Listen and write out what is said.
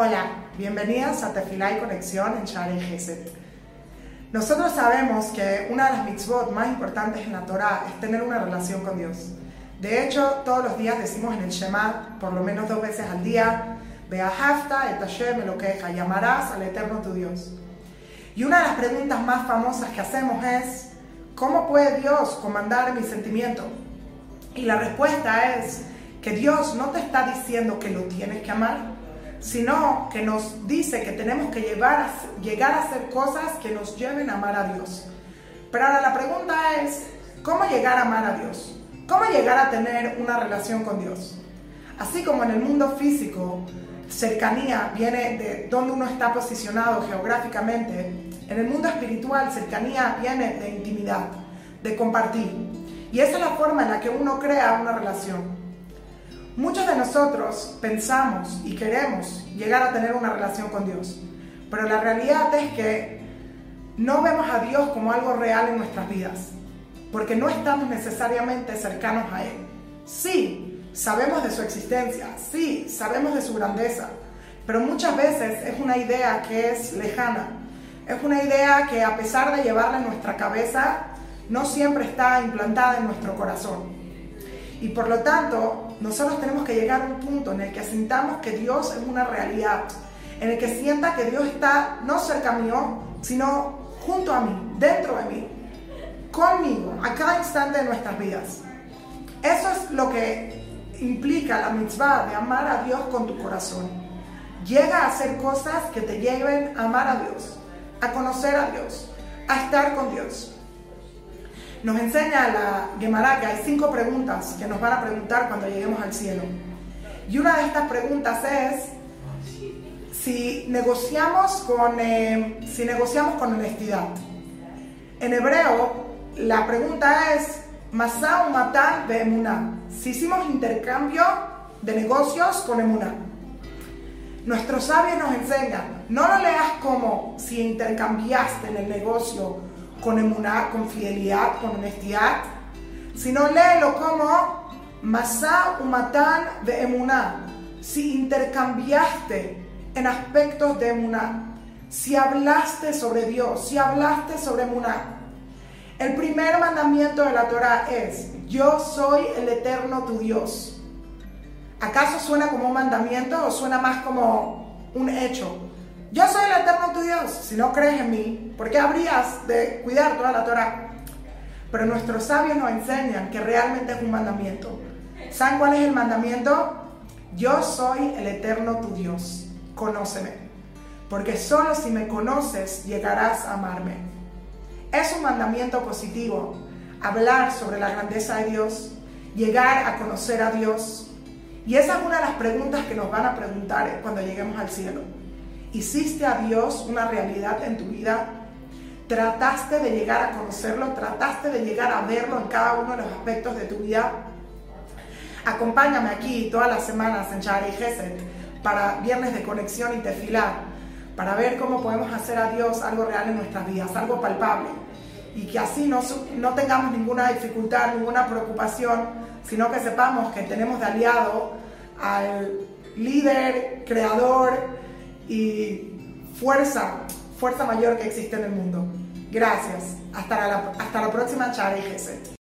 Hola, bienvenidas a Tefilá y Conexión en Share Geset. Nosotros sabemos que una de las mitzvot más importantes en la Torah es tener una relación con Dios. De hecho, todos los días decimos en el Shema, por lo menos dos veces al día, Beahafta et Hashem lo queja, llamarás al Eterno tu Dios. Y una de las preguntas más famosas que hacemos es, ¿cómo puede Dios comandar mi sentimiento? Y la respuesta es que Dios no te está diciendo que lo tienes que amar, sino que nos dice que tenemos que llevar llegar a hacer cosas que nos lleven a amar a Dios. Pero ahora la pregunta es, ¿cómo llegar a amar a Dios? ¿Cómo llegar a tener una relación con Dios? Así como en el mundo físico, cercanía viene de donde uno está posicionado geográficamente, en el mundo espiritual cercanía viene de intimidad, de compartir. Y esa es la forma en la que uno crea una relación. Nosotros pensamos y queremos llegar a tener una relación con Dios, pero la realidad es que no vemos a Dios como algo real en nuestras vidas, porque no estamos necesariamente cercanos a Él. Sí, sabemos de su existencia, sí, sabemos de su grandeza, pero muchas veces es una idea que es lejana, es una idea que a pesar de llevarla en nuestra cabeza, no siempre está implantada en nuestro corazón. Y por lo tanto, nosotros tenemos que llegar a un punto en el que sintamos que Dios es una realidad, en el que sienta que Dios está no cerca mío, sino junto a mí, dentro de mí, conmigo, a cada instante de nuestras vidas. Eso es lo que implica la mitzvah de amar a Dios con tu corazón. Llega a hacer cosas que te lleven a amar a Dios, a conocer a Dios, a estar con Dios. Nos enseña la Gemara que hay cinco preguntas que nos van a preguntar cuando lleguemos al cielo. Y una de estas preguntas es si negociamos con, eh, si negociamos con honestidad. En hebreo, la pregunta es Masá Matan de Emuná. Si hicimos intercambio de negocios con Emuná. Nuestros sabios nos enseñan, no lo leas como si intercambiaste en el negocio con emuná, con fidelidad, con honestidad, sino léelo como masá umatán de emuná. Si intercambiaste en aspectos de emuná, si hablaste sobre Dios, si hablaste sobre emuná. El primer mandamiento de la Torah es, yo soy el eterno tu Dios. ¿Acaso suena como un mandamiento o suena más como un hecho? Yo soy el eterno tu Dios. Si no crees en mí, ¿por qué habrías de cuidar toda la Torah? Pero nuestros sabios nos enseñan que realmente es un mandamiento. ¿Saben cuál es el mandamiento? Yo soy el eterno tu Dios. Conóceme. Porque solo si me conoces llegarás a amarme. Es un mandamiento positivo. Hablar sobre la grandeza de Dios. Llegar a conocer a Dios. Y esa es una de las preguntas que nos van a preguntar cuando lleguemos al cielo. ¿Hiciste a Dios una realidad en tu vida? ¿Trataste de llegar a conocerlo? ¿Trataste de llegar a verlo en cada uno de los aspectos de tu vida? Acompáñame aquí todas las semanas en Shari Geset para viernes de conexión y tefilar, para ver cómo podemos hacer a Dios algo real en nuestras vidas, algo palpable. Y que así no, no tengamos ninguna dificultad, ninguna preocupación, sino que sepamos que tenemos de aliado al líder, creador, y fuerza, fuerza mayor que existe en el mundo. Gracias. Hasta la, hasta la próxima charla y